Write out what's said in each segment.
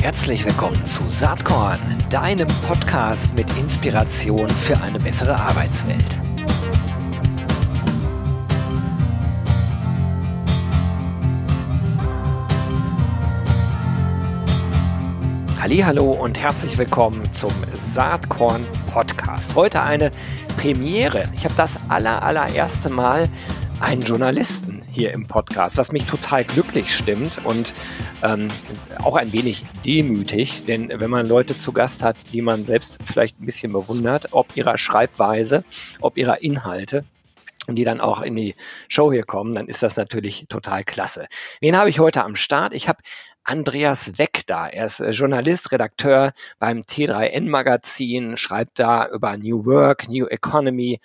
Herzlich willkommen zu Saatkorn, deinem Podcast mit Inspiration für eine bessere Arbeitswelt. Hallo und herzlich willkommen zum Saatkorn Podcast. Heute eine Premiere. Ich habe das aller allererste Mal einen Journalisten hier im Podcast, was mich total glücklich stimmt und ähm, auch ein wenig demütig, denn wenn man Leute zu Gast hat, die man selbst vielleicht ein bisschen bewundert, ob ihrer Schreibweise, ob ihrer Inhalte, die dann auch in die Show hier kommen, dann ist das natürlich total klasse. Wen habe ich heute am Start? Ich habe Andreas Weck da. Er ist äh, Journalist, Redakteur beim T3N Magazin, schreibt da über New Work, New Economy,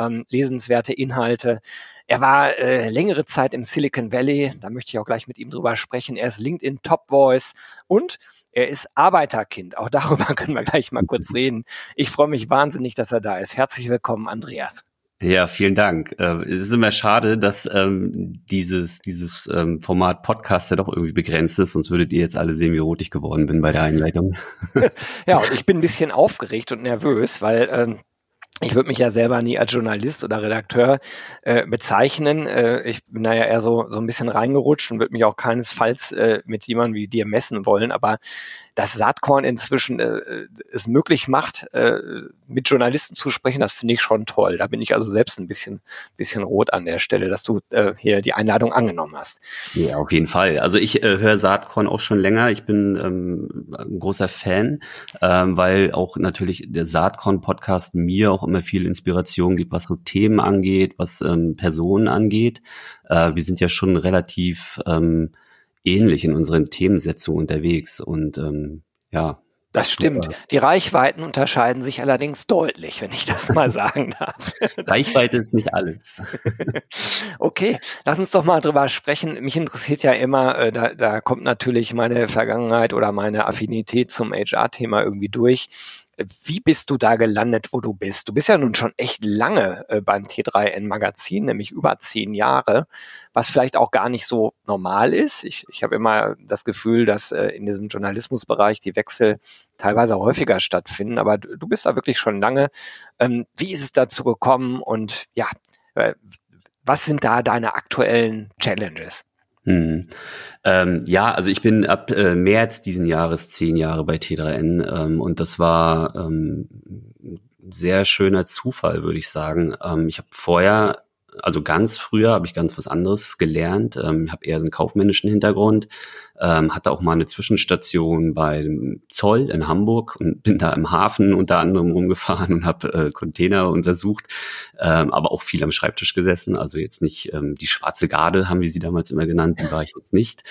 ähm, lesenswerte Inhalte. Er war äh, längere Zeit im Silicon Valley, da möchte ich auch gleich mit ihm drüber sprechen. Er ist LinkedIn Top Voice und er ist Arbeiterkind. Auch darüber können wir gleich mal kurz reden. Ich freue mich wahnsinnig, dass er da ist. Herzlich willkommen, Andreas. Ja, vielen Dank. Äh, es ist immer schade, dass ähm, dieses, dieses ähm, Format Podcast ja doch irgendwie begrenzt ist, sonst würdet ihr jetzt alle sehen, wie rot ich geworden bin bei der Einleitung. ja, und ich bin ein bisschen aufgeregt und nervös, weil ähm, ich würde mich ja selber nie als Journalist oder Redakteur äh, bezeichnen. Äh, ich bin da ja eher so, so ein bisschen reingerutscht und würde mich auch keinesfalls äh, mit jemandem wie dir messen wollen. Aber dass Saatkorn inzwischen äh, es möglich macht, äh, mit Journalisten zu sprechen, das finde ich schon toll. Da bin ich also selbst ein bisschen, bisschen rot an der Stelle, dass du äh, hier die Einladung angenommen hast. Ja, auf jeden Fall. Also ich äh, höre Saatkorn auch schon länger. Ich bin ähm, ein großer Fan, ähm, weil auch natürlich der Saatkorn-Podcast mir auch immer viel Inspiration gibt, was so Themen angeht, was ähm, Personen angeht. Äh, wir sind ja schon relativ ähm, ähnlich in unseren Themensetzungen unterwegs und ähm, ja. Das stimmt. Super. Die Reichweiten unterscheiden sich allerdings deutlich, wenn ich das mal sagen darf. Reichweite ist nicht alles. okay, lass uns doch mal drüber sprechen. Mich interessiert ja immer, äh, da, da kommt natürlich meine Vergangenheit oder meine Affinität zum HR-Thema irgendwie durch. Wie bist du da gelandet, wo du bist? Du bist ja nun schon echt lange äh, beim T3N Magazin, nämlich über zehn Jahre, was vielleicht auch gar nicht so normal ist. Ich, ich habe immer das Gefühl, dass äh, in diesem Journalismusbereich die Wechsel teilweise häufiger stattfinden, aber du, du bist da wirklich schon lange. Ähm, wie ist es dazu gekommen und ja, äh, was sind da deine aktuellen Challenges? Hm. Ähm, ja, also ich bin ab äh, März diesen Jahres zehn Jahre bei T3N ähm, und das war ähm, sehr schöner Zufall, würde ich sagen. Ähm, ich habe vorher also ganz früher habe ich ganz was anderes gelernt. Ähm, habe eher einen kaufmännischen Hintergrund, ähm, hatte auch mal eine Zwischenstation beim Zoll in Hamburg und bin da im Hafen unter anderem rumgefahren und habe äh, Container untersucht, ähm, aber auch viel am Schreibtisch gesessen. Also jetzt nicht ähm, die schwarze Garde haben wir sie damals immer genannt, die war ich jetzt nicht.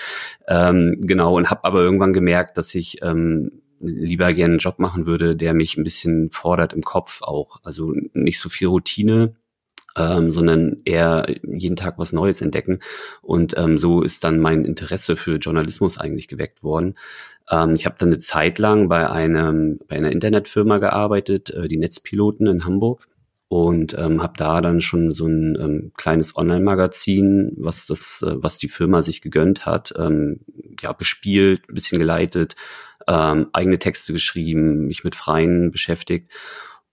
Ähm, genau und habe aber irgendwann gemerkt, dass ich ähm, lieber gerne einen Job machen würde, der mich ein bisschen fordert im Kopf auch. Also nicht so viel Routine, ähm, sondern eher jeden Tag was Neues entdecken. Und ähm, so ist dann mein Interesse für Journalismus eigentlich geweckt worden. Ähm, ich habe dann eine Zeit lang bei einem bei einer Internetfirma gearbeitet, äh, die Netzpiloten in Hamburg und ähm, habe da dann schon so ein ähm, kleines Online-Magazin, was das, äh, was die Firma sich gegönnt hat, ähm, ja bespielt, ein bisschen geleitet, ähm, eigene Texte geschrieben, mich mit Freien beschäftigt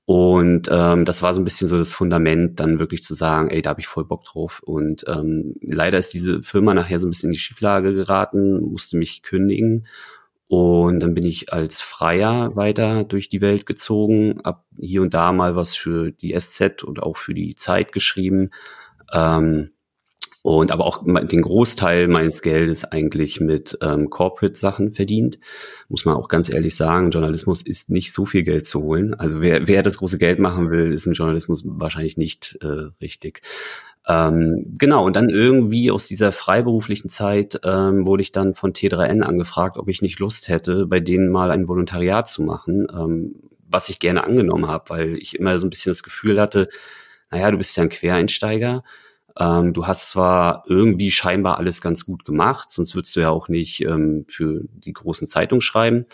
und ähm, das war so ein bisschen so das Fundament, dann wirklich zu sagen, ey, da habe ich voll Bock drauf. Und ähm, leider ist diese Firma nachher so ein bisschen in die Schieflage geraten, musste mich kündigen. Und dann bin ich als Freier weiter durch die Welt gezogen, hab hier und da mal was für die SZ und auch für die Zeit geschrieben. Ähm, und aber auch den Großteil meines Geldes eigentlich mit ähm, Corporate-Sachen verdient. Muss man auch ganz ehrlich sagen, Journalismus ist nicht so viel Geld zu holen. Also wer, wer das große Geld machen will, ist im Journalismus wahrscheinlich nicht äh, richtig. Ähm, genau, und dann irgendwie aus dieser freiberuflichen Zeit ähm, wurde ich dann von T3N angefragt, ob ich nicht Lust hätte, bei denen mal ein Volontariat zu machen, ähm, was ich gerne angenommen habe, weil ich immer so ein bisschen das Gefühl hatte, naja, du bist ja ein Quereinsteiger ähm, du hast zwar irgendwie scheinbar alles ganz gut gemacht, sonst würdest du ja auch nicht ähm, für die großen Zeitungen schreiben.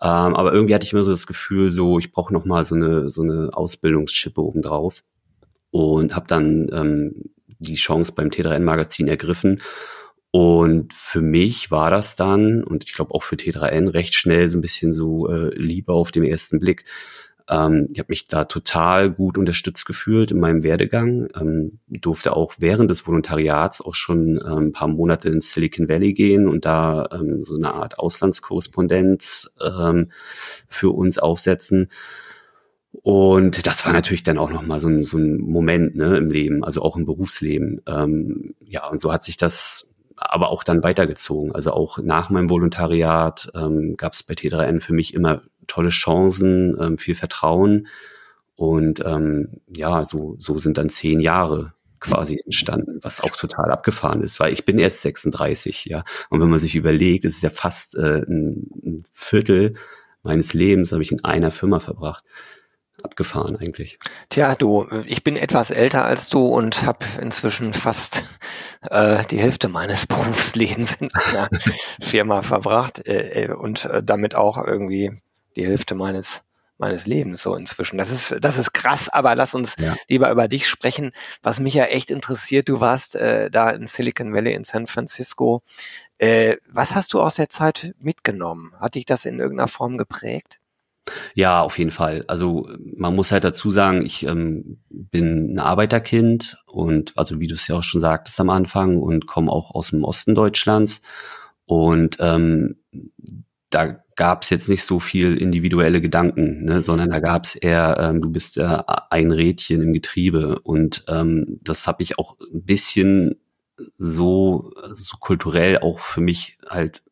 Ähm, aber irgendwie hatte ich immer so das Gefühl, so ich brauche noch mal so eine so eine Ausbildungsschippe obendrauf und habe dann ähm, die Chance beim T3N Magazin ergriffen Und für mich war das dann, und ich glaube auch für T3N, recht schnell so ein bisschen so äh, Liebe auf den ersten Blick. Ähm, ich habe mich da total gut unterstützt gefühlt in meinem Werdegang. Ähm, durfte auch während des Volontariats auch schon ähm, ein paar Monate ins Silicon Valley gehen und da ähm, so eine Art Auslandskorrespondenz ähm, für uns aufsetzen. Und das war natürlich dann auch nochmal so ein, so ein Moment ne, im Leben, also auch im Berufsleben. Ähm, ja, und so hat sich das aber auch dann weitergezogen. Also auch nach meinem Volontariat ähm, gab es bei T3N für mich immer tolle Chancen, ähm, viel Vertrauen. Und ähm, ja, so, so sind dann zehn Jahre quasi entstanden, was auch total abgefahren ist, weil ich bin erst 36, ja. Und wenn man sich überlegt, es ist ja fast äh, ein, ein Viertel meines Lebens habe ich in einer Firma verbracht abgefahren eigentlich. Tja, du, ich bin etwas älter als du und habe inzwischen fast äh, die Hälfte meines Berufslebens in einer Firma verbracht äh, äh, und äh, damit auch irgendwie die Hälfte meines meines Lebens so inzwischen. Das ist das ist krass, aber lass uns ja. lieber über dich sprechen. Was mich ja echt interessiert, du warst äh, da in Silicon Valley in San Francisco. Äh, was hast du aus der Zeit mitgenommen? Hat dich das in irgendeiner Form geprägt? Ja, auf jeden Fall. Also man muss halt dazu sagen, ich ähm, bin ein Arbeiterkind und also wie du es ja auch schon sagtest am Anfang und komme auch aus dem Osten Deutschlands und ähm, da gab es jetzt nicht so viel individuelle Gedanken, ne, sondern da gab es eher, ähm, du bist äh, ein Rädchen im Getriebe und ähm, das habe ich auch ein bisschen so, so kulturell auch für mich halt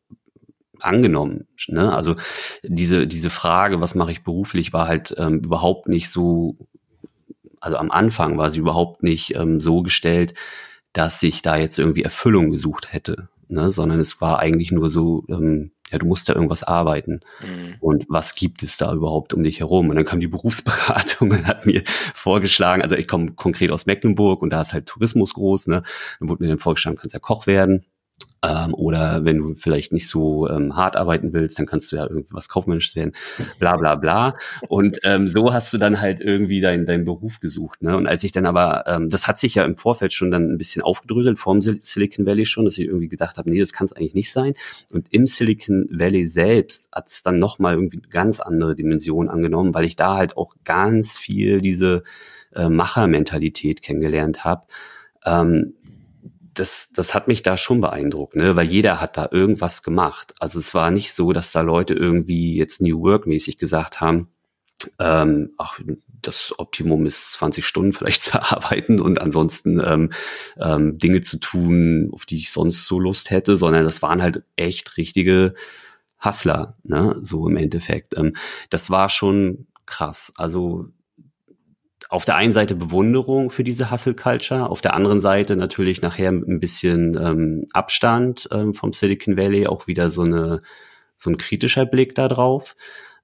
angenommen. Ne? Also diese, diese Frage, was mache ich beruflich, war halt ähm, überhaupt nicht so, also am Anfang war sie überhaupt nicht ähm, so gestellt, dass ich da jetzt irgendwie Erfüllung gesucht hätte, ne? sondern es war eigentlich nur so, ähm, ja, du musst da irgendwas arbeiten. Mhm. Und was gibt es da überhaupt um dich herum? Und dann kam die Berufsberatung und hat mir vorgeschlagen, also ich komme konkret aus Mecklenburg und da ist halt Tourismus groß, ne? Dann wurde mir dann vorgeschlagen, kannst ja Koch werden. Ähm, oder wenn du vielleicht nicht so ähm, hart arbeiten willst, dann kannst du ja irgendwas Kaufmännisches werden, bla bla bla. Und ähm, so hast du dann halt irgendwie deinen dein Beruf gesucht. Ne? Und als ich dann aber, ähm, das hat sich ja im Vorfeld schon dann ein bisschen aufgedröselt, vor dem Silicon Valley schon, dass ich irgendwie gedacht habe, nee, das kann es eigentlich nicht sein. Und im Silicon Valley selbst hat es dann nochmal irgendwie ganz andere Dimensionen angenommen, weil ich da halt auch ganz viel diese äh, Machermentalität kennengelernt habe. Ähm, das, das hat mich da schon beeindruckt, ne? weil jeder hat da irgendwas gemacht. Also es war nicht so, dass da Leute irgendwie jetzt New Work mäßig gesagt haben, ähm, ach, das Optimum ist 20 Stunden vielleicht zu arbeiten und ansonsten ähm, ähm, Dinge zu tun, auf die ich sonst so Lust hätte, sondern das waren halt echt richtige Hustler, ne? so im Endeffekt. Ähm, das war schon krass. Also auf der einen Seite Bewunderung für diese Hustle Culture, auf der anderen Seite natürlich nachher ein bisschen ähm, Abstand ähm, vom Silicon Valley, auch wieder so eine so ein kritischer Blick da drauf.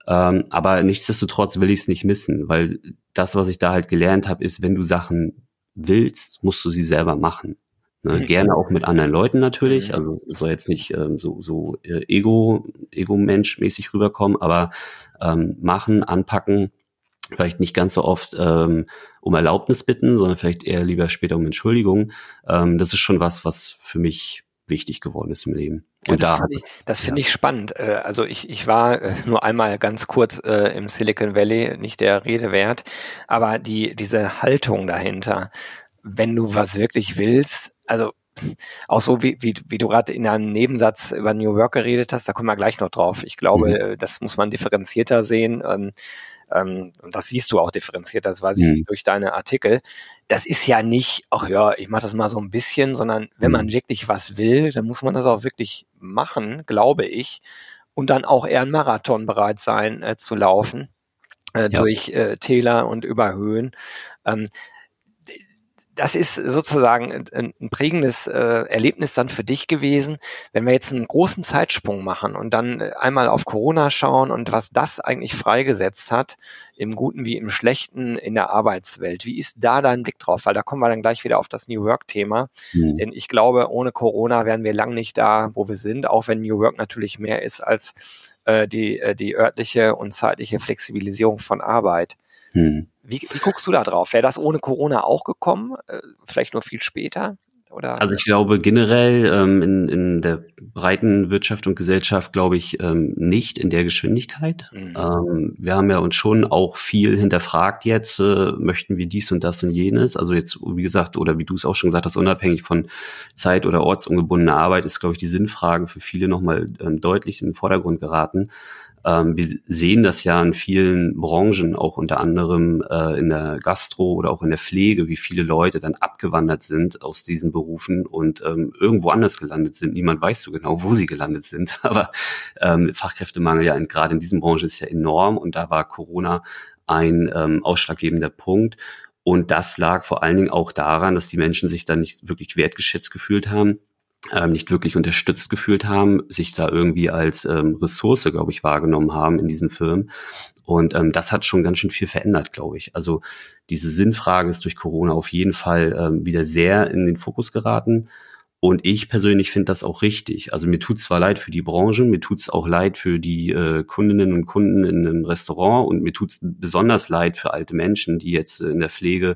Ähm, aber nichtsdestotrotz will ich es nicht missen, weil das, was ich da halt gelernt habe, ist, wenn du Sachen willst, musst du sie selber machen. Ne? Mhm. Gerne auch mit anderen Leuten natürlich. Mhm. Also soll jetzt nicht ähm, so, so äh, Ego, Ego-Mensch-mäßig rüberkommen, aber ähm, machen, anpacken vielleicht nicht ganz so oft ähm, um Erlaubnis bitten, sondern vielleicht eher lieber später um Entschuldigung. Ähm, das ist schon was, was für mich wichtig geworden ist im Leben. Und ja, das da finde ich, das ja. ich spannend. Äh, also ich, ich war äh, nur einmal ganz kurz äh, im Silicon Valley, nicht der Rede wert, aber die, diese Haltung dahinter, wenn du was wirklich willst, also auch so wie, wie, wie du gerade in einem Nebensatz über New Work geredet hast, da kommen wir gleich noch drauf. Ich glaube, mhm. das muss man differenzierter sehen. Ähm, ähm, und das siehst du auch differenziert, das weiß ich mhm. durch deine Artikel, das ist ja nicht, ach ja, ich mache das mal so ein bisschen, sondern wenn man mhm. wirklich was will, dann muss man das auch wirklich machen, glaube ich, und dann auch eher einen Marathon bereit sein äh, zu laufen. Äh, ja. durch äh, Täler und über Höhen. Ähm, das ist sozusagen ein, ein prägendes äh, Erlebnis dann für dich gewesen, wenn wir jetzt einen großen Zeitsprung machen und dann äh, einmal auf Corona schauen und was das eigentlich freigesetzt hat, im Guten wie im Schlechten in der Arbeitswelt. Wie ist da dein Blick drauf? Weil da kommen wir dann gleich wieder auf das New Work-Thema. Mhm. Denn ich glaube, ohne Corona wären wir lang nicht da, wo wir sind, auch wenn New Work natürlich mehr ist als äh, die, äh, die örtliche und zeitliche Flexibilisierung von Arbeit. Hm. Wie, wie guckst du da drauf? Wäre das ohne Corona auch gekommen? Äh, vielleicht nur viel später? Oder? Also ich glaube generell ähm, in, in der breiten Wirtschaft und Gesellschaft glaube ich ähm, nicht in der Geschwindigkeit. Mhm. Ähm, wir haben ja uns schon auch viel hinterfragt jetzt, äh, möchten wir dies und das und jenes. Also jetzt, wie gesagt, oder wie du es auch schon gesagt hast, unabhängig von Zeit- oder ortsungebundener Arbeit ist, glaube ich, die Sinnfrage für viele nochmal ähm, deutlich in den Vordergrund geraten. Ähm, wir sehen das ja in vielen Branchen, auch unter anderem äh, in der Gastro oder auch in der Pflege, wie viele Leute dann abgewandert sind aus diesen Berufen und ähm, irgendwo anders gelandet sind. Niemand weiß so genau, wo sie gelandet sind. Aber ähm, Fachkräftemangel ja gerade in diesen Branchen ist ja enorm und da war Corona ein ähm, ausschlaggebender Punkt. Und das lag vor allen Dingen auch daran, dass die Menschen sich dann nicht wirklich wertgeschätzt gefühlt haben ähm, nicht wirklich unterstützt gefühlt haben, sich da irgendwie als ähm, Ressource, glaube ich, wahrgenommen haben in diesen Firmen. Und ähm, das hat schon ganz schön viel verändert, glaube ich. Also diese Sinnfrage ist durch Corona auf jeden Fall ähm, wieder sehr in den Fokus geraten. Und ich persönlich finde das auch richtig. Also mir tut es zwar leid für die Branche, mir tut es auch leid für die äh, Kundinnen und Kunden in einem Restaurant und mir tut es besonders leid für alte Menschen, die jetzt in der Pflege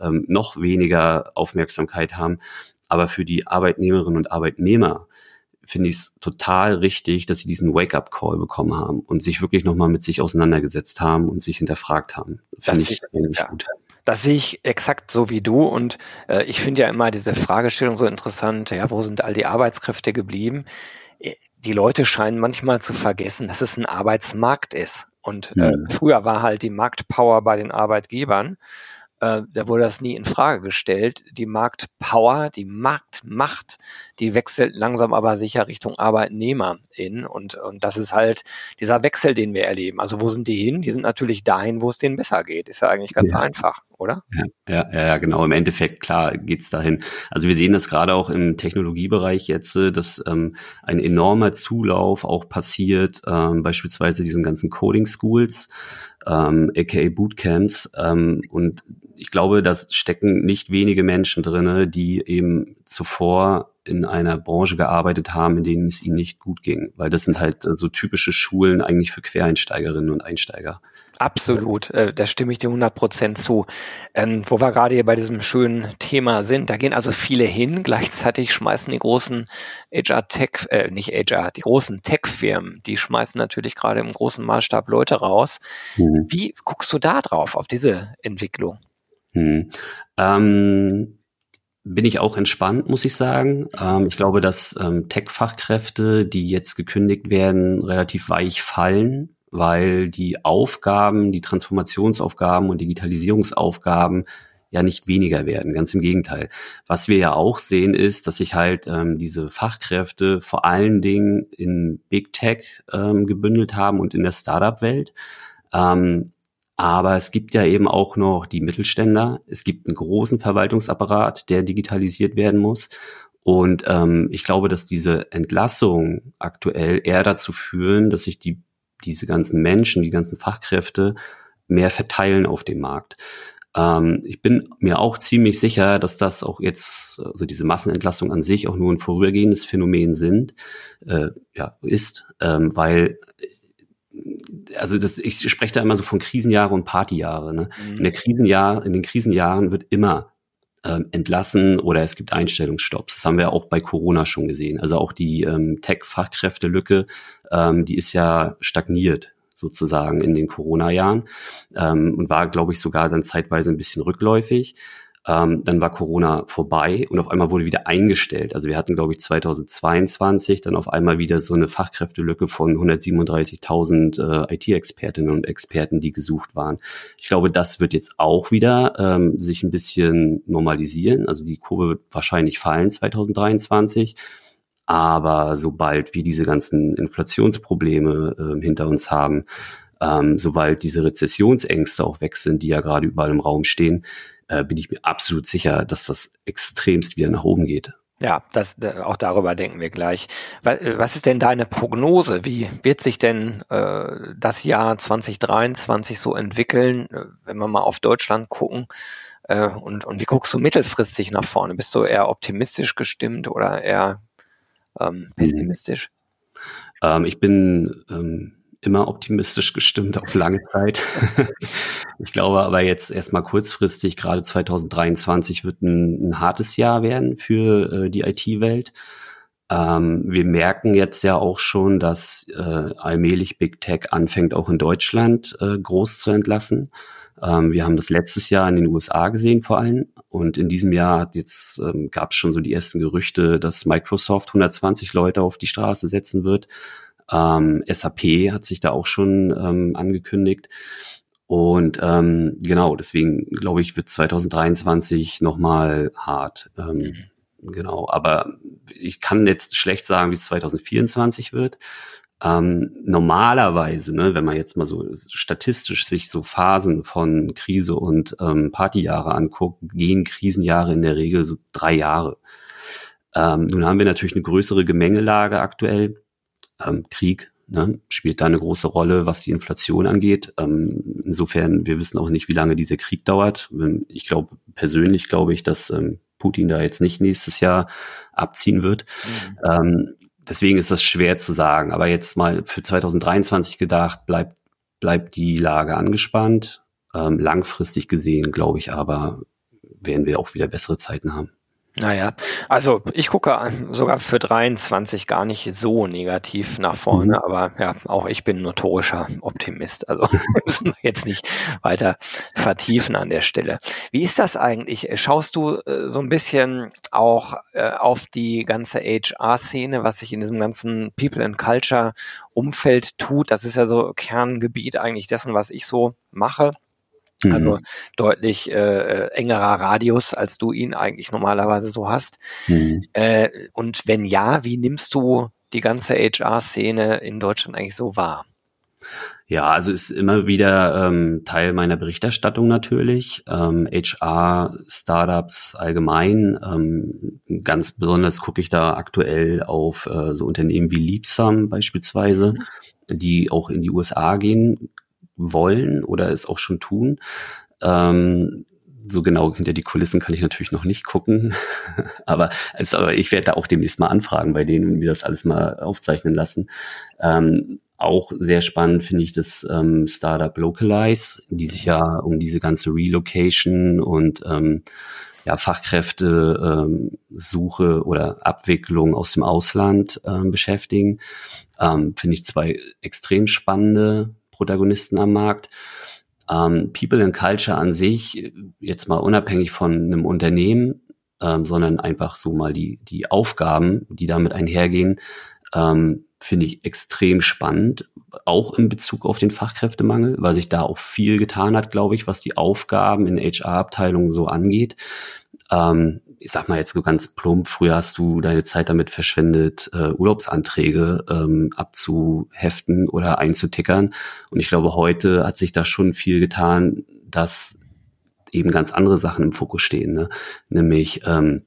ähm, noch weniger Aufmerksamkeit haben. Aber für die Arbeitnehmerinnen und Arbeitnehmer finde ich es total richtig, dass sie diesen Wake-up-Call bekommen haben und sich wirklich nochmal mit sich auseinandergesetzt haben und sich hinterfragt haben. Finde ich, ich ja. gut. Das sehe ich exakt so wie du und äh, ich finde ja immer diese Fragestellung so interessant, ja, wo sind all die Arbeitskräfte geblieben? Äh, die Leute scheinen manchmal zu vergessen, dass es ein Arbeitsmarkt ist. Und äh, mhm. früher war halt die Marktpower bei den Arbeitgebern äh, da wurde das nie in Frage gestellt. Die Marktpower, die Marktmacht, die wechselt langsam aber sicher Richtung ArbeitnehmerInnen und, und das ist halt dieser Wechsel, den wir erleben. Also wo sind die hin? Die sind natürlich dahin, wo es denen besser geht. Ist ja eigentlich ganz ja. einfach, oder? Ja, ja, ja, genau. Im Endeffekt, klar, geht's dahin. Also wir sehen das gerade auch im Technologiebereich jetzt, äh, dass ähm, ein enormer Zulauf auch passiert, ähm, beispielsweise diesen ganzen Coding Schools ähm, aka Bootcamps. Ähm, und ich glaube, da stecken nicht wenige Menschen drinne, die eben zuvor in einer Branche gearbeitet haben, in denen es ihnen nicht gut ging. Weil das sind halt so typische Schulen eigentlich für Quereinsteigerinnen und Einsteiger. Absolut, äh, da stimme ich dir 100 Prozent zu. Ähm, wo wir gerade hier bei diesem schönen Thema sind, da gehen also viele hin. Gleichzeitig schmeißen die großen HR-Tech, äh, nicht HR, die großen Tech-Firmen, die schmeißen natürlich gerade im großen Maßstab Leute raus. Mhm. Wie guckst du da drauf, auf diese Entwicklung? Mhm. Ähm, bin ich auch entspannt, muss ich sagen. Ähm, ich glaube, dass ähm, Tech-Fachkräfte, die jetzt gekündigt werden, relativ weich fallen weil die Aufgaben, die Transformationsaufgaben und Digitalisierungsaufgaben ja nicht weniger werden. Ganz im Gegenteil. Was wir ja auch sehen, ist, dass sich halt ähm, diese Fachkräfte vor allen Dingen in Big Tech ähm, gebündelt haben und in der Startup-Welt. Ähm, aber es gibt ja eben auch noch die Mittelständler. Es gibt einen großen Verwaltungsapparat, der digitalisiert werden muss. Und ähm, ich glaube, dass diese Entlassungen aktuell eher dazu führen, dass sich die diese ganzen Menschen, die ganzen Fachkräfte mehr verteilen auf dem Markt. Ähm, ich bin mir auch ziemlich sicher, dass das auch jetzt, also diese Massenentlassung an sich auch nur ein vorübergehendes Phänomen sind, äh, ja, ist, ähm, weil also das, ich spreche da immer so von Krisenjahre und Partyjahre. Ne? Mhm. In der Krisenjahr, in den Krisenjahren wird immer ähm, entlassen oder es gibt Einstellungsstopps. Das haben wir auch bei Corona schon gesehen. Also auch die ähm, Tech-Fachkräftelücke, ähm, die ist ja stagniert sozusagen in den Corona-Jahren ähm, und war, glaube ich, sogar dann zeitweise ein bisschen rückläufig. Ähm, dann war Corona vorbei und auf einmal wurde wieder eingestellt. Also wir hatten, glaube ich, 2022 dann auf einmal wieder so eine Fachkräftelücke von 137.000 äh, IT-Expertinnen und Experten, die gesucht waren. Ich glaube, das wird jetzt auch wieder ähm, sich ein bisschen normalisieren. Also die Kurve wird wahrscheinlich fallen 2023. Aber sobald wir diese ganzen Inflationsprobleme äh, hinter uns haben, ähm, sobald diese Rezessionsängste auch weg sind, die ja gerade überall im Raum stehen, äh, bin ich mir absolut sicher, dass das extremst wieder nach oben geht. Ja, das, auch darüber denken wir gleich. Was ist denn deine Prognose? Wie wird sich denn äh, das Jahr 2023 so entwickeln, äh, wenn wir mal auf Deutschland gucken? Äh, und, und wie guckst du mittelfristig nach vorne? Bist du eher optimistisch gestimmt oder eher ähm, pessimistisch? Ähm, ich bin ähm, immer optimistisch gestimmt auf lange Zeit. ich glaube aber jetzt erstmal kurzfristig, gerade 2023 wird ein, ein hartes Jahr werden für äh, die IT-Welt. Ähm, wir merken jetzt ja auch schon, dass äh, allmählich Big Tech anfängt, auch in Deutschland äh, groß zu entlassen. Ähm, wir haben das letztes Jahr in den USA gesehen vor allem. Und in diesem Jahr jetzt ähm, gab es schon so die ersten Gerüchte, dass Microsoft 120 Leute auf die Straße setzen wird. Ähm, SAP hat sich da auch schon ähm, angekündigt. Und ähm, genau, deswegen glaube ich, wird 2023 nochmal hart. Ähm, mhm. Genau, aber ich kann jetzt schlecht sagen, wie es 2024 wird. Ähm, normalerweise, ne, wenn man jetzt mal so statistisch sich so Phasen von Krise und ähm, Partyjahre anguckt, gehen Krisenjahre in der Regel so drei Jahre. Ähm, nun haben wir natürlich eine größere Gemengelage aktuell. Ähm, Krieg ne, spielt da eine große Rolle, was die Inflation angeht. Ähm, insofern, wir wissen auch nicht, wie lange dieser Krieg dauert. Ich glaube, persönlich glaube ich, dass ähm, Putin da jetzt nicht nächstes Jahr abziehen wird. Mhm. Ähm, deswegen ist das schwer zu sagen. Aber jetzt mal für 2023 gedacht, bleibt, bleibt die Lage angespannt. Ähm, langfristig gesehen, glaube ich aber, werden wir auch wieder bessere Zeiten haben. Naja, also ich gucke sogar für 23 gar nicht so negativ nach vorne, mhm. aber ja, auch ich bin notorischer Optimist. Also müssen wir jetzt nicht weiter vertiefen an der Stelle. Wie ist das eigentlich? Schaust du äh, so ein bisschen auch äh, auf die ganze HR-Szene, was sich in diesem ganzen People and Culture Umfeld tut? Das ist ja so Kerngebiet eigentlich dessen, was ich so mache. Also mhm. Also deutlich äh, engerer Radius, als du ihn eigentlich normalerweise so hast. Mhm. Äh, und wenn ja, wie nimmst du die ganze HR-Szene in Deutschland eigentlich so wahr? Ja, also ist immer wieder ähm, Teil meiner Berichterstattung natürlich. Ähm, HR, Startups allgemein. Ähm, ganz besonders gucke ich da aktuell auf äh, so Unternehmen wie Liebsam beispielsweise, die auch in die USA gehen wollen oder es auch schon tun. Ähm, so genau hinter die Kulissen kann ich natürlich noch nicht gucken, aber, also, aber ich werde da auch demnächst mal anfragen bei denen und mir das alles mal aufzeichnen lassen. Ähm, auch sehr spannend finde ich das ähm, Startup Localize, die sich ja um diese ganze Relocation und ähm, ja, Fachkräfte ähm, Suche oder Abwicklung aus dem Ausland ähm, beschäftigen. Ähm, finde ich zwei extrem spannende Protagonisten am Markt. Ähm, People and Culture an sich, jetzt mal unabhängig von einem Unternehmen, ähm, sondern einfach so mal die, die Aufgaben, die damit einhergehen, ähm, finde ich extrem spannend, auch in Bezug auf den Fachkräftemangel, weil sich da auch viel getan hat, glaube ich, was die Aufgaben in HR-Abteilungen so angeht. Ähm, ich sag mal jetzt so ganz plump, früher hast du deine Zeit damit verschwendet, äh, Urlaubsanträge ähm, abzuheften oder einzutickern. Und ich glaube, heute hat sich da schon viel getan, dass eben ganz andere Sachen im Fokus stehen, ne? nämlich ähm,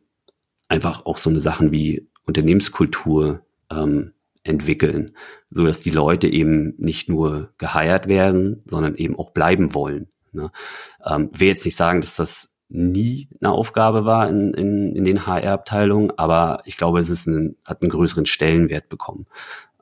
einfach auch so eine Sachen wie Unternehmenskultur ähm, entwickeln, so dass die Leute eben nicht nur geheiert werden, sondern eben auch bleiben wollen. Ne? Ähm, will jetzt nicht sagen, dass das nie eine Aufgabe war in, in, in den HR-Abteilungen, aber ich glaube, es ist ein, hat einen größeren Stellenwert bekommen.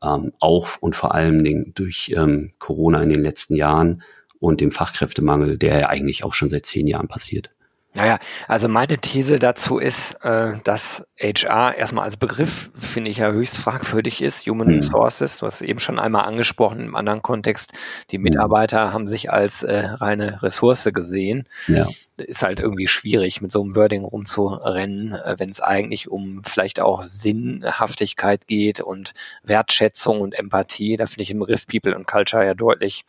Ähm, auch und vor allem Dingen durch ähm, Corona in den letzten Jahren und dem Fachkräftemangel, der ja eigentlich auch schon seit zehn Jahren passiert. Naja, also meine These dazu ist, äh, dass HR erstmal als Begriff, finde ich ja höchst fragwürdig ist, Human mhm. Resources, du hast es eben schon einmal angesprochen im anderen Kontext, die hm. Mitarbeiter haben sich als äh, reine Ressource gesehen. Ja. Ist halt irgendwie schwierig, mit so einem Wording rumzurennen, äh, wenn es eigentlich um vielleicht auch Sinnhaftigkeit geht und Wertschätzung und Empathie. Da finde ich den Begriff People and Culture ja deutlich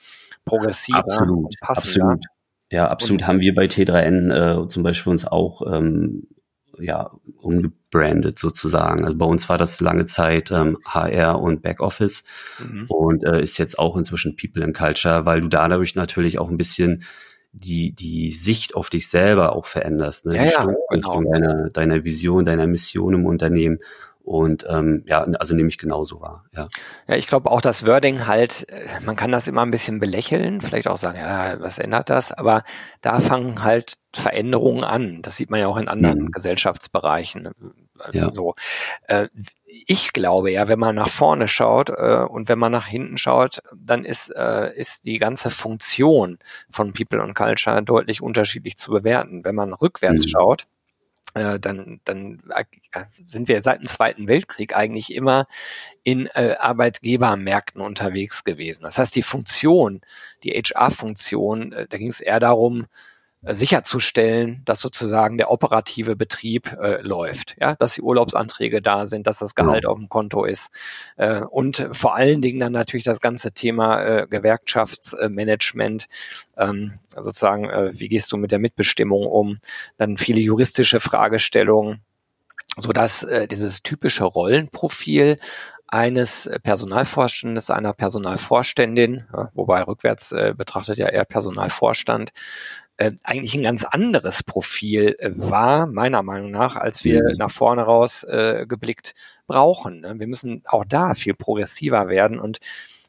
progressiver absolut, und passender. Absolut. Ja, absolut. Und, haben wir bei T3N äh, zum Beispiel uns auch ähm, ja, umgebrandet sozusagen. Also bei uns war das lange Zeit ähm, HR und Backoffice mhm. und äh, ist jetzt auch inzwischen People and Culture, weil du dadurch natürlich auch ein bisschen die, die Sicht auf dich selber auch veränderst, ne? Ja, die ja, genau. deiner, deiner Vision, deiner Mission im Unternehmen. Und ähm, ja, also nehme ich genauso wahr. Ja, ja ich glaube auch das Wording halt, äh, man kann das immer ein bisschen belächeln, vielleicht auch sagen, ja, was ändert das? Aber da fangen halt Veränderungen an. Das sieht man ja auch in anderen mhm. Gesellschaftsbereichen. ja. so. Äh, ich glaube ja, wenn man nach vorne schaut äh, und wenn man nach hinten schaut, dann ist, äh, ist die ganze Funktion von People und Culture deutlich unterschiedlich zu bewerten. Wenn man rückwärts mhm. schaut, äh, dann, dann äh, sind wir seit dem Zweiten Weltkrieg eigentlich immer in äh, Arbeitgebermärkten unterwegs gewesen. Das heißt, die Funktion, die HR-Funktion, äh, da ging es eher darum, äh, sicherzustellen, dass sozusagen der operative Betrieb äh, läuft, ja, dass die Urlaubsanträge da sind, dass das Gehalt ja. auf dem Konto ist äh, und vor allen Dingen dann natürlich das ganze Thema äh, Gewerkschaftsmanagement, ähm, sozusagen, äh, wie gehst du mit der Mitbestimmung um, dann viele juristische Fragestellungen, so dass äh, dieses typische Rollenprofil eines Personalvorstandes, einer Personalvorständin, wobei rückwärts äh, betrachtet ja eher Personalvorstand, äh, eigentlich ein ganz anderes Profil äh, war, meiner Meinung nach, als wir mhm. nach vorne raus äh, geblickt brauchen. Ne? Wir müssen auch da viel progressiver werden und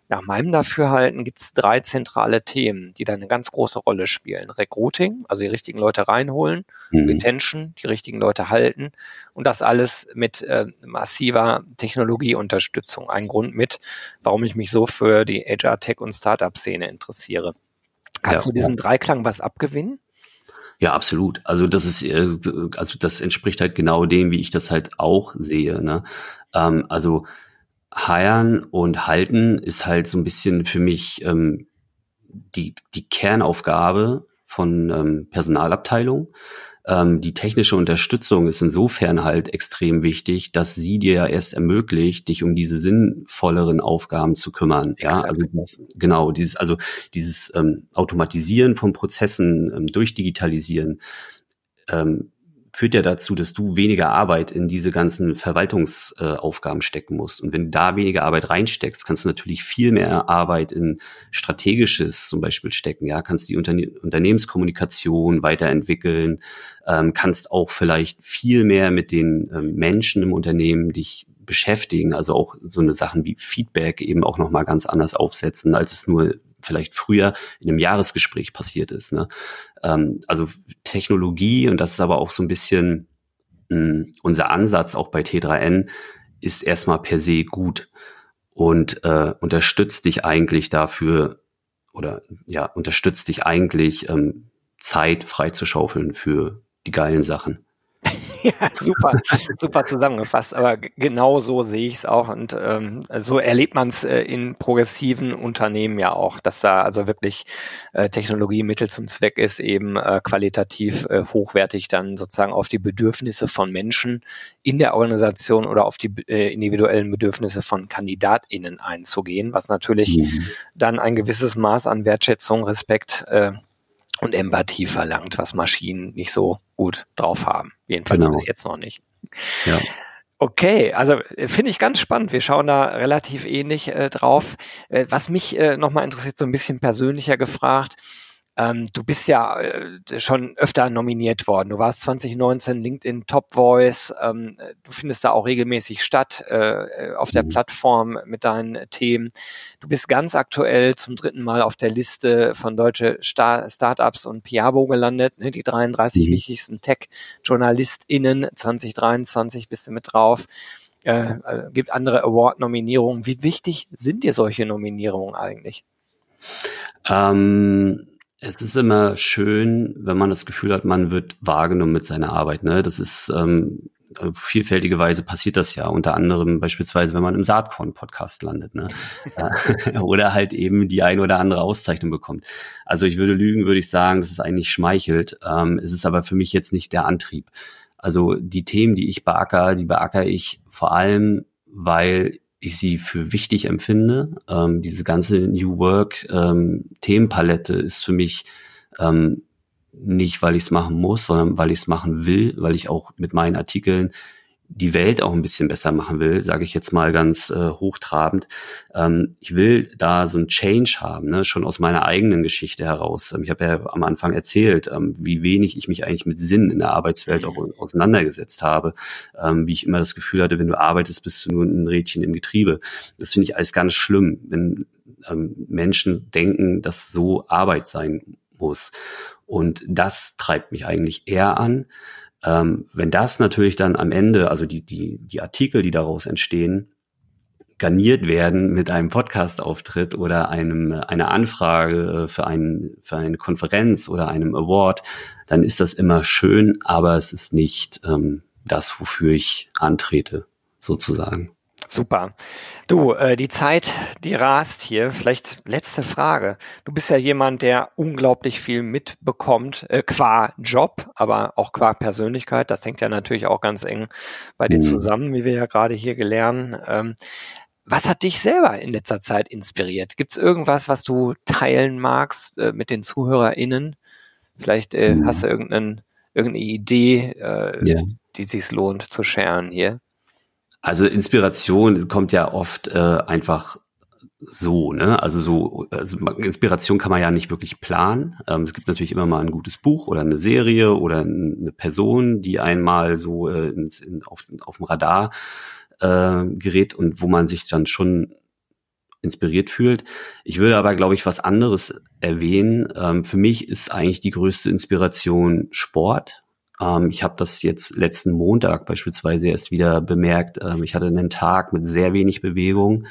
nach meinem Dafürhalten gibt es drei zentrale Themen, die da eine ganz große Rolle spielen. Recruiting, also die richtigen Leute reinholen, mhm. Retention, die richtigen Leute halten und das alles mit äh, massiver Technologieunterstützung. Ein Grund mit, warum ich mich so für die HR Tech und Startup-Szene interessiere. Kannst ja, du diesem ja. Dreiklang was abgewinnen? Ja, absolut. Also das ist, äh, also das entspricht halt genau dem, wie ich das halt auch sehe. Ne? Ähm, also Heiern und Halten ist halt so ein bisschen für mich ähm, die, die Kernaufgabe von ähm, Personalabteilung. Ähm, die technische Unterstützung ist insofern halt extrem wichtig, dass sie dir ja erst ermöglicht, dich um diese sinnvolleren Aufgaben zu kümmern. Ja, also dieses, genau, dieses, also dieses ähm, Automatisieren von Prozessen, ähm, durchdigitalisieren, ähm, führt ja dazu, dass du weniger Arbeit in diese ganzen Verwaltungsaufgaben äh, stecken musst. Und wenn du da weniger Arbeit reinsteckst, kannst du natürlich viel mehr Arbeit in strategisches zum Beispiel stecken. Ja, kannst die Unterne Unternehmenskommunikation weiterentwickeln, ähm, kannst auch vielleicht viel mehr mit den ähm, Menschen im Unternehmen dich beschäftigen, also auch so eine Sachen wie Feedback eben auch nochmal ganz anders aufsetzen, als es nur vielleicht früher in einem Jahresgespräch passiert ist. Ne? Ähm, also Technologie, und das ist aber auch so ein bisschen mh, hm, unser Ansatz auch bei T3N, ist erstmal per se gut und äh, unterstützt dich eigentlich dafür oder ja, unterstützt dich eigentlich ähm, Zeit freizuschaufeln für die geilen Sachen. ja, super, super zusammengefasst. Aber genau so sehe ich es auch. Und ähm, so erlebt man es äh, in progressiven Unternehmen ja auch, dass da also wirklich äh, Technologie Mittel zum Zweck ist, eben äh, qualitativ äh, hochwertig dann sozusagen auf die Bedürfnisse von Menschen in der Organisation oder auf die äh, individuellen Bedürfnisse von KandidatInnen einzugehen, was natürlich mhm. dann ein gewisses Maß an Wertschätzung, Respekt äh, und Empathie verlangt, was Maschinen nicht so gut drauf haben. Jedenfalls genau. bis jetzt noch nicht. Ja. Okay, also äh, finde ich ganz spannend. Wir schauen da relativ ähnlich äh, drauf. Äh, was mich äh, nochmal interessiert, so ein bisschen persönlicher gefragt, ähm, du bist ja äh, schon öfter nominiert worden. Du warst 2019 LinkedIn Top Voice. Ähm, du findest da auch regelmäßig statt äh, auf der mhm. Plattform mit deinen Themen. Du bist ganz aktuell zum dritten Mal auf der Liste von deutsche Star Startups und Piabo gelandet. Ne? Die 33 mhm. wichtigsten Tech-JournalistInnen 2023 bist du mit drauf. Äh, äh, gibt andere Award-Nominierungen. Wie wichtig sind dir solche Nominierungen eigentlich? Ähm, es ist immer schön, wenn man das Gefühl hat, man wird wahrgenommen mit seiner Arbeit. Ne? Das ist ähm, auf vielfältige Weise passiert das ja. Unter anderem beispielsweise, wenn man im Saatkorn-Podcast landet. Ne? oder halt eben die eine oder andere Auszeichnung bekommt. Also ich würde lügen, würde ich sagen, dass es eigentlich schmeichelt. Ähm, es ist aber für mich jetzt nicht der Antrieb. Also die Themen, die ich beacker, die beacker ich vor allem, weil ich sie für wichtig empfinde. Ähm, diese ganze New Work ähm, Themenpalette ist für mich ähm, nicht, weil ich es machen muss, sondern weil ich es machen will, weil ich auch mit meinen Artikeln die Welt auch ein bisschen besser machen will, sage ich jetzt mal ganz äh, hochtrabend. Ähm, ich will da so ein Change haben, ne? schon aus meiner eigenen Geschichte heraus. Ähm, ich habe ja am Anfang erzählt, ähm, wie wenig ich mich eigentlich mit Sinn in der Arbeitswelt auch auseinandergesetzt habe, ähm, wie ich immer das Gefühl hatte, wenn du arbeitest, bist du nur ein Rädchen im Getriebe. Das finde ich alles ganz schlimm, wenn ähm, Menschen denken, dass so Arbeit sein muss. Und das treibt mich eigentlich eher an, Ähm, wenn das natürlich dann am Ende, also die, die, die Artikel, die daraus entstehen, garniert werden mit einem Podcast-Auftritt oder einem, einer Anfrage für, ein, für eine Konferenz oder einem Award, dann ist das immer schön, aber es ist nicht ähm, das, wofür ich antrete, sozusagen. Super. Du, äh, die Zeit, die rast hier. Vielleicht letzte Frage. Du bist ja jemand, der unglaublich viel mitbekommt, äh, qua Job, aber auch qua Persönlichkeit. Das hängt ja natürlich auch ganz eng bei dir mhm. zusammen, wie wir ja gerade hier gelernt. Ähm, was hat dich selber in letzter Zeit inspiriert? Gibt es irgendwas, was du teilen magst äh, mit den ZuhörerInnen? Vielleicht äh, mhm. hast du irgendeinen, irgendeine Idee, äh, yeah. die sich lohnt zu scheren hier. Also Inspiration kommt ja oft äh, einfach so, ne? Also so, also Inspiration kann man ja nicht wirklich planen. Ähm, es gibt natürlich immer mal ein gutes Buch oder eine Serie oder eine Person, die einmal so äh, ins, in, auf, auf dem Radar äh, gerät und wo man sich dann schon inspiriert fühlt. Ich würde aber, glaube ich, was anderes erwähnen. Ähm, für mich ist eigentlich die größte Inspiration Sport. Ähm, ich habe das jetzt letzten Montag beispielsweise erst wieder bemerkt. Ähm, ich hatte einen Tag mit sehr wenig Bewegung,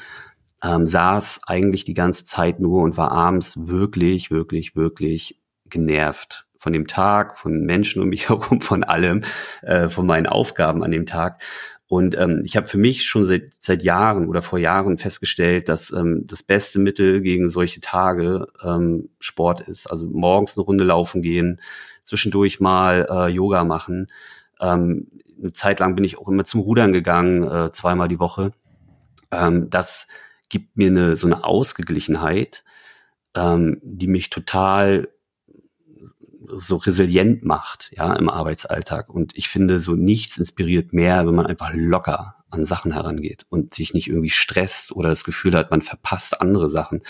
ähm, saß eigentlich die ganze Zeit nur und war abends wirklich, wirklich, wirklich genervt von dem Tag, von Menschen um mich herum, von allem, äh, von meinen Aufgaben an dem Tag. Und ähm, ich habe für mich schon seit, seit Jahren oder vor Jahren festgestellt, dass ähm, das beste Mittel gegen solche Tage ähm, Sport ist. Also morgens eine Runde laufen gehen, zwischendurch mal äh, Yoga machen. Ähm, eine Zeit lang bin ich auch immer zum Rudern gegangen, äh, zweimal die Woche. Ähm, das gibt mir eine, so eine Ausgeglichenheit, ähm, die mich total so resilient macht, ja, im Arbeitsalltag. Und ich finde, so nichts inspiriert mehr, wenn man einfach locker an Sachen herangeht und sich nicht irgendwie stresst oder das Gefühl hat, man verpasst andere Sachen.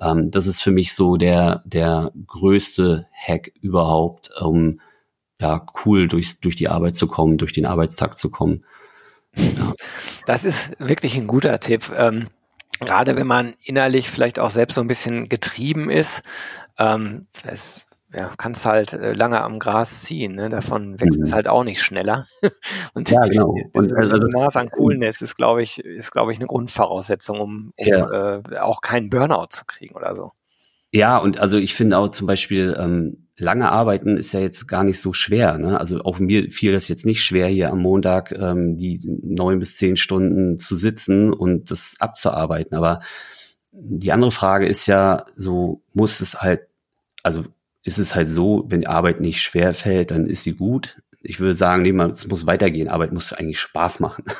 Ähm, das ist für mich so der, der größte Hack überhaupt, um ja, cool durchs, durch die Arbeit zu kommen, durch den Arbeitstag zu kommen. Ja. Das ist wirklich ein guter Tipp. Ähm, gerade wenn man innerlich vielleicht auch selbst so ein bisschen getrieben ist. Ähm, es ja, kannst halt äh, lange am Gras ziehen, ne? davon wächst mhm. es halt auch nicht schneller. und ja, genau. Und also, also Maß an Coolness ist, glaube ich, ist, glaube ich, eine Grundvoraussetzung, um, um ja. äh, auch keinen Burnout zu kriegen oder so. Ja, und also ich finde auch zum Beispiel, ähm, lange arbeiten ist ja jetzt gar nicht so schwer. Ne? Also auch mir fiel das jetzt nicht schwer, hier am Montag ähm, die neun bis zehn Stunden zu sitzen und das abzuarbeiten. Aber die andere Frage ist ja, so muss es halt, also ist es halt so, wenn die Arbeit nicht schwer fällt, dann ist sie gut. Ich würde sagen, nee, man, es muss weitergehen. Arbeit muss eigentlich Spaß machen.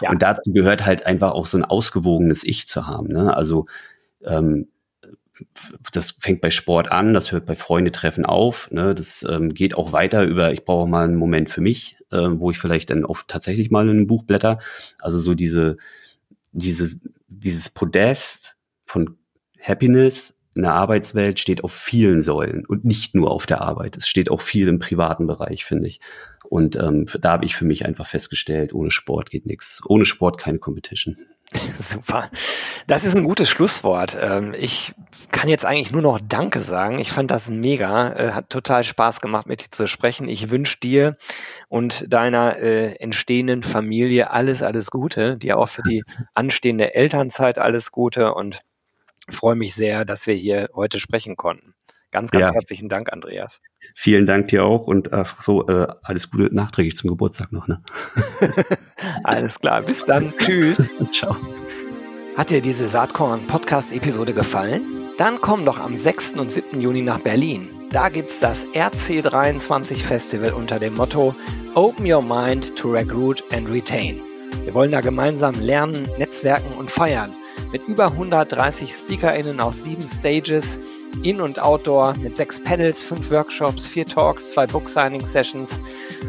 Ja. Und dazu gehört halt einfach auch so ein ausgewogenes Ich zu haben. Ne? Also ähm, das fängt bei Sport an, das hört bei Freundetreffen auf. Ne? Das ähm, geht auch weiter über, ich brauche mal einen Moment für mich, äh, wo ich vielleicht dann auch tatsächlich mal in ein Buch blätter. Also so diese, dieses, dieses Podest von Happiness in der Arbeitswelt steht auf vielen Säulen und nicht nur auf der Arbeit. Es steht auch viel im privaten Bereich, finde ich. Und ähm, da habe ich für mich einfach festgestellt, ohne Sport geht nichts. Ohne Sport keine Competition. Super. Das ist ein gutes Schlusswort. Ähm, ich kann jetzt eigentlich nur noch Danke sagen. Ich fand das mega. Äh, hat total Spaß gemacht, mit dir zu sprechen. Ich wünsche dir und deiner äh, entstehenden Familie alles, alles Gute. Dir auch für die anstehende Elternzeit alles Gute und freue mich sehr, dass wir hier heute sprechen konnten. Ganz, ganz ja. herzlichen Dank, Andreas. Vielen Dank dir auch und ach so, äh, alles Gute nachträglich zum Geburtstag noch. Ne? alles klar, bis dann. Tschüss. Ciao. Hat dir diese Saatkorn-Podcast-Episode gefallen? Dann komm doch am 6. und 7. Juni nach Berlin. Da gibt's das RC23 Festival unter dem Motto Open Your Mind to Recruit and Retain. Wir wollen da gemeinsam lernen, netzwerken und feiern mit über 130 SpeakerInnen auf sieben Stages, In- und Outdoor, mit sechs Panels, fünf Workshops, vier Talks, zwei Book-Signing-Sessions,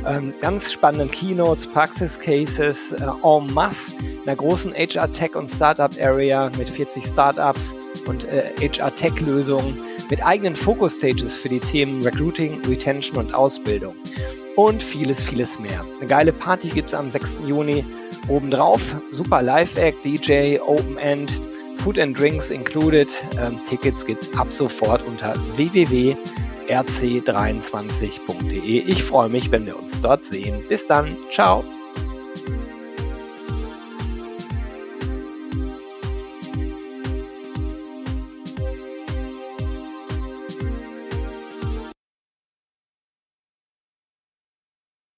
ähm, ganz spannenden Keynotes, Praxis-Cases, äh, en masse, einer großen HR-Tech- und Startup-Area mit 40 Startups und äh, HR-Tech-Lösungen, mit eigenen Focus-Stages für die Themen Recruiting, Retention und Ausbildung und vieles, vieles mehr. Eine geile Party gibt es am 6. Juni Obendrauf super Live-Act, DJ, Open End, Food and Drinks included. Ähm, Tickets gibt ab sofort unter www.saatkorn.de. rc23.de. Ich freue mich, wenn wir uns dort sehen. Bis dann. Ciao.